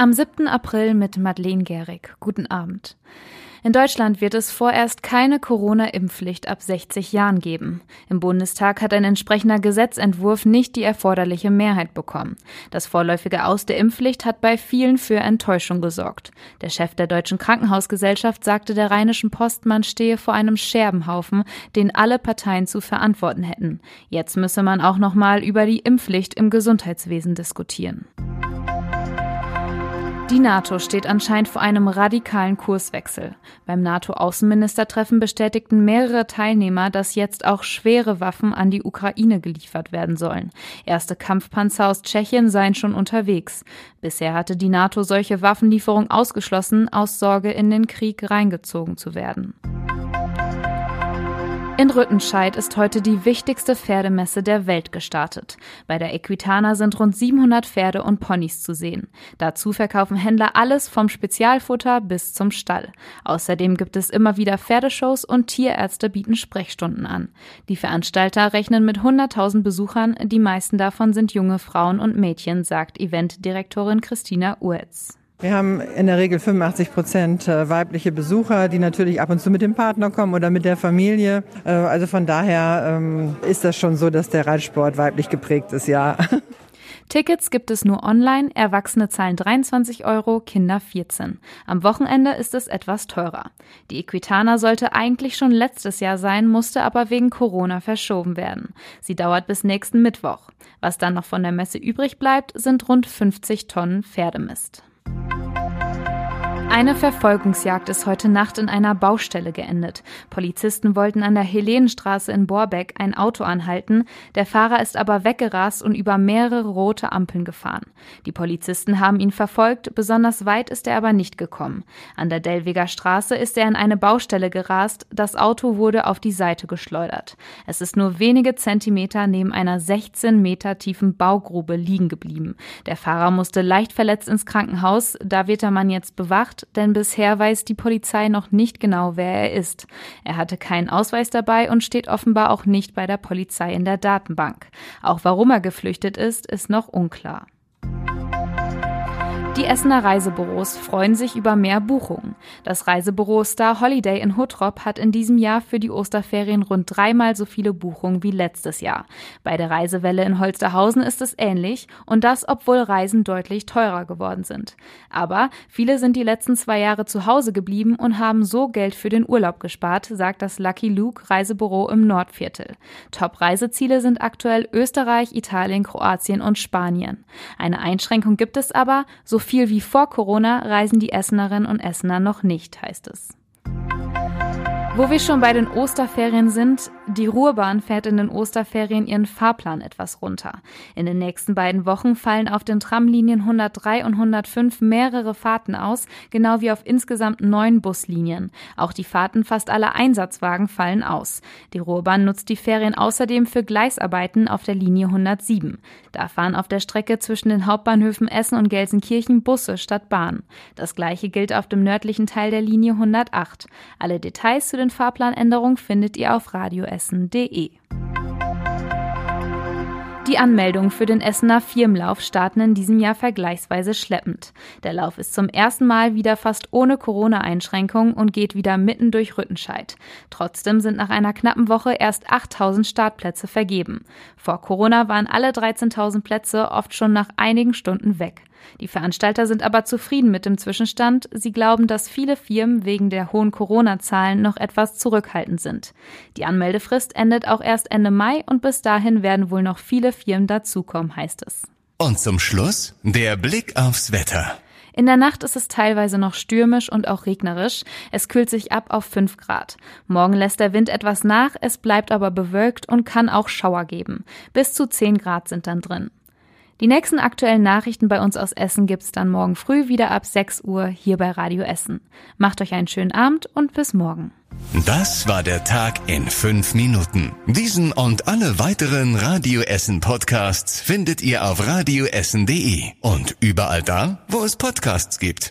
Am 7. April mit Madeleine Gehrig. Guten Abend. In Deutschland wird es vorerst keine Corona-Impfpflicht ab 60 Jahren geben. Im Bundestag hat ein entsprechender Gesetzentwurf nicht die erforderliche Mehrheit bekommen. Das vorläufige Aus der Impfpflicht hat bei vielen für Enttäuschung gesorgt. Der Chef der Deutschen Krankenhausgesellschaft sagte der Rheinischen Post, man stehe vor einem Scherbenhaufen, den alle Parteien zu verantworten hätten. Jetzt müsse man auch noch mal über die Impfpflicht im Gesundheitswesen diskutieren. Die NATO steht anscheinend vor einem radikalen Kurswechsel. Beim NATO-Außenministertreffen bestätigten mehrere Teilnehmer, dass jetzt auch schwere Waffen an die Ukraine geliefert werden sollen. Erste Kampfpanzer aus Tschechien seien schon unterwegs. Bisher hatte die NATO solche Waffenlieferungen ausgeschlossen, aus Sorge in den Krieg reingezogen zu werden. In Rüttenscheid ist heute die wichtigste Pferdemesse der Welt gestartet. Bei der Equitana sind rund 700 Pferde und Ponys zu sehen. Dazu verkaufen Händler alles vom Spezialfutter bis zum Stall. Außerdem gibt es immer wieder Pferdeshows und Tierärzte bieten Sprechstunden an. Die Veranstalter rechnen mit 100.000 Besuchern, die meisten davon sind junge Frauen und Mädchen, sagt Eventdirektorin Christina Uetz. Wir haben in der Regel 85 Prozent äh, weibliche Besucher, die natürlich ab und zu mit dem Partner kommen oder mit der Familie. Äh, also von daher ähm, ist das schon so, dass der Reitsport weiblich geprägt ist, ja. Tickets gibt es nur online, Erwachsene zahlen 23 Euro, Kinder 14. Am Wochenende ist es etwas teurer. Die Equitana sollte eigentlich schon letztes Jahr sein, musste aber wegen Corona verschoben werden. Sie dauert bis nächsten Mittwoch. Was dann noch von der Messe übrig bleibt, sind rund 50 Tonnen Pferdemist. Eine Verfolgungsjagd ist heute Nacht in einer Baustelle geendet. Polizisten wollten an der Helenenstraße in Borbeck ein Auto anhalten, der Fahrer ist aber weggerast und über mehrere rote Ampeln gefahren. Die Polizisten haben ihn verfolgt, besonders weit ist er aber nicht gekommen. An der Dellweger Straße ist er in eine Baustelle gerast, das Auto wurde auf die Seite geschleudert. Es ist nur wenige Zentimeter neben einer 16 Meter tiefen Baugrube liegen geblieben. Der Fahrer musste leicht verletzt ins Krankenhaus, da wird der Mann jetzt bewacht denn bisher weiß die Polizei noch nicht genau, wer er ist. Er hatte keinen Ausweis dabei und steht offenbar auch nicht bei der Polizei in der Datenbank. Auch warum er geflüchtet ist, ist noch unklar. Die Essener Reisebüros freuen sich über mehr Buchungen. Das Reisebüro Star Holiday in Huttrop hat in diesem Jahr für die Osterferien rund dreimal so viele Buchungen wie letztes Jahr. Bei der Reisewelle in Holsterhausen ist es ähnlich und das, obwohl Reisen deutlich teurer geworden sind. Aber viele sind die letzten zwei Jahre zu Hause geblieben und haben so Geld für den Urlaub gespart, sagt das Lucky Luke Reisebüro im Nordviertel. Top-Reiseziele sind aktuell Österreich, Italien, Kroatien und Spanien. Eine Einschränkung gibt es aber, so viel wie vor Corona reisen die Essenerinnen und Essener noch nicht, heißt es. Wo wir schon bei den Osterferien sind, die Ruhrbahn fährt in den Osterferien ihren Fahrplan etwas runter. In den nächsten beiden Wochen fallen auf den Tramlinien 103 und 105 mehrere Fahrten aus, genau wie auf insgesamt neun Buslinien. Auch die Fahrten fast aller Einsatzwagen fallen aus. Die Ruhrbahn nutzt die Ferien außerdem für Gleisarbeiten auf der Linie 107. Da fahren auf der Strecke zwischen den Hauptbahnhöfen Essen und Gelsenkirchen Busse statt Bahn. Das gleiche gilt auf dem nördlichen Teil der Linie 108. Alle Details zu den Fahrplanänderungen findet ihr auf radioessen.de. Die Anmeldungen für den Essener Firmenlauf starten in diesem Jahr vergleichsweise schleppend. Der Lauf ist zum ersten Mal wieder fast ohne Corona-Einschränkungen und geht wieder mitten durch Rüttenscheid. Trotzdem sind nach einer knappen Woche erst 8000 Startplätze vergeben. Vor Corona waren alle 13.000 Plätze oft schon nach einigen Stunden weg. Die Veranstalter sind aber zufrieden mit dem Zwischenstand. Sie glauben, dass viele Firmen wegen der hohen Corona-Zahlen noch etwas zurückhaltend sind. Die Anmeldefrist endet auch erst Ende Mai und bis dahin werden wohl noch viele Firmen dazukommen, heißt es. Und zum Schluss der Blick aufs Wetter. In der Nacht ist es teilweise noch stürmisch und auch regnerisch. Es kühlt sich ab auf 5 Grad. Morgen lässt der Wind etwas nach, es bleibt aber bewölkt und kann auch Schauer geben. Bis zu 10 Grad sind dann drin. Die nächsten aktuellen Nachrichten bei uns aus Essen gibt's dann morgen früh wieder ab 6 Uhr hier bei Radio Essen. Macht euch einen schönen Abend und bis morgen. Das war der Tag in fünf Minuten. Diesen und alle weiteren Radio Essen Podcasts findet ihr auf radioessen.de und überall da, wo es Podcasts gibt.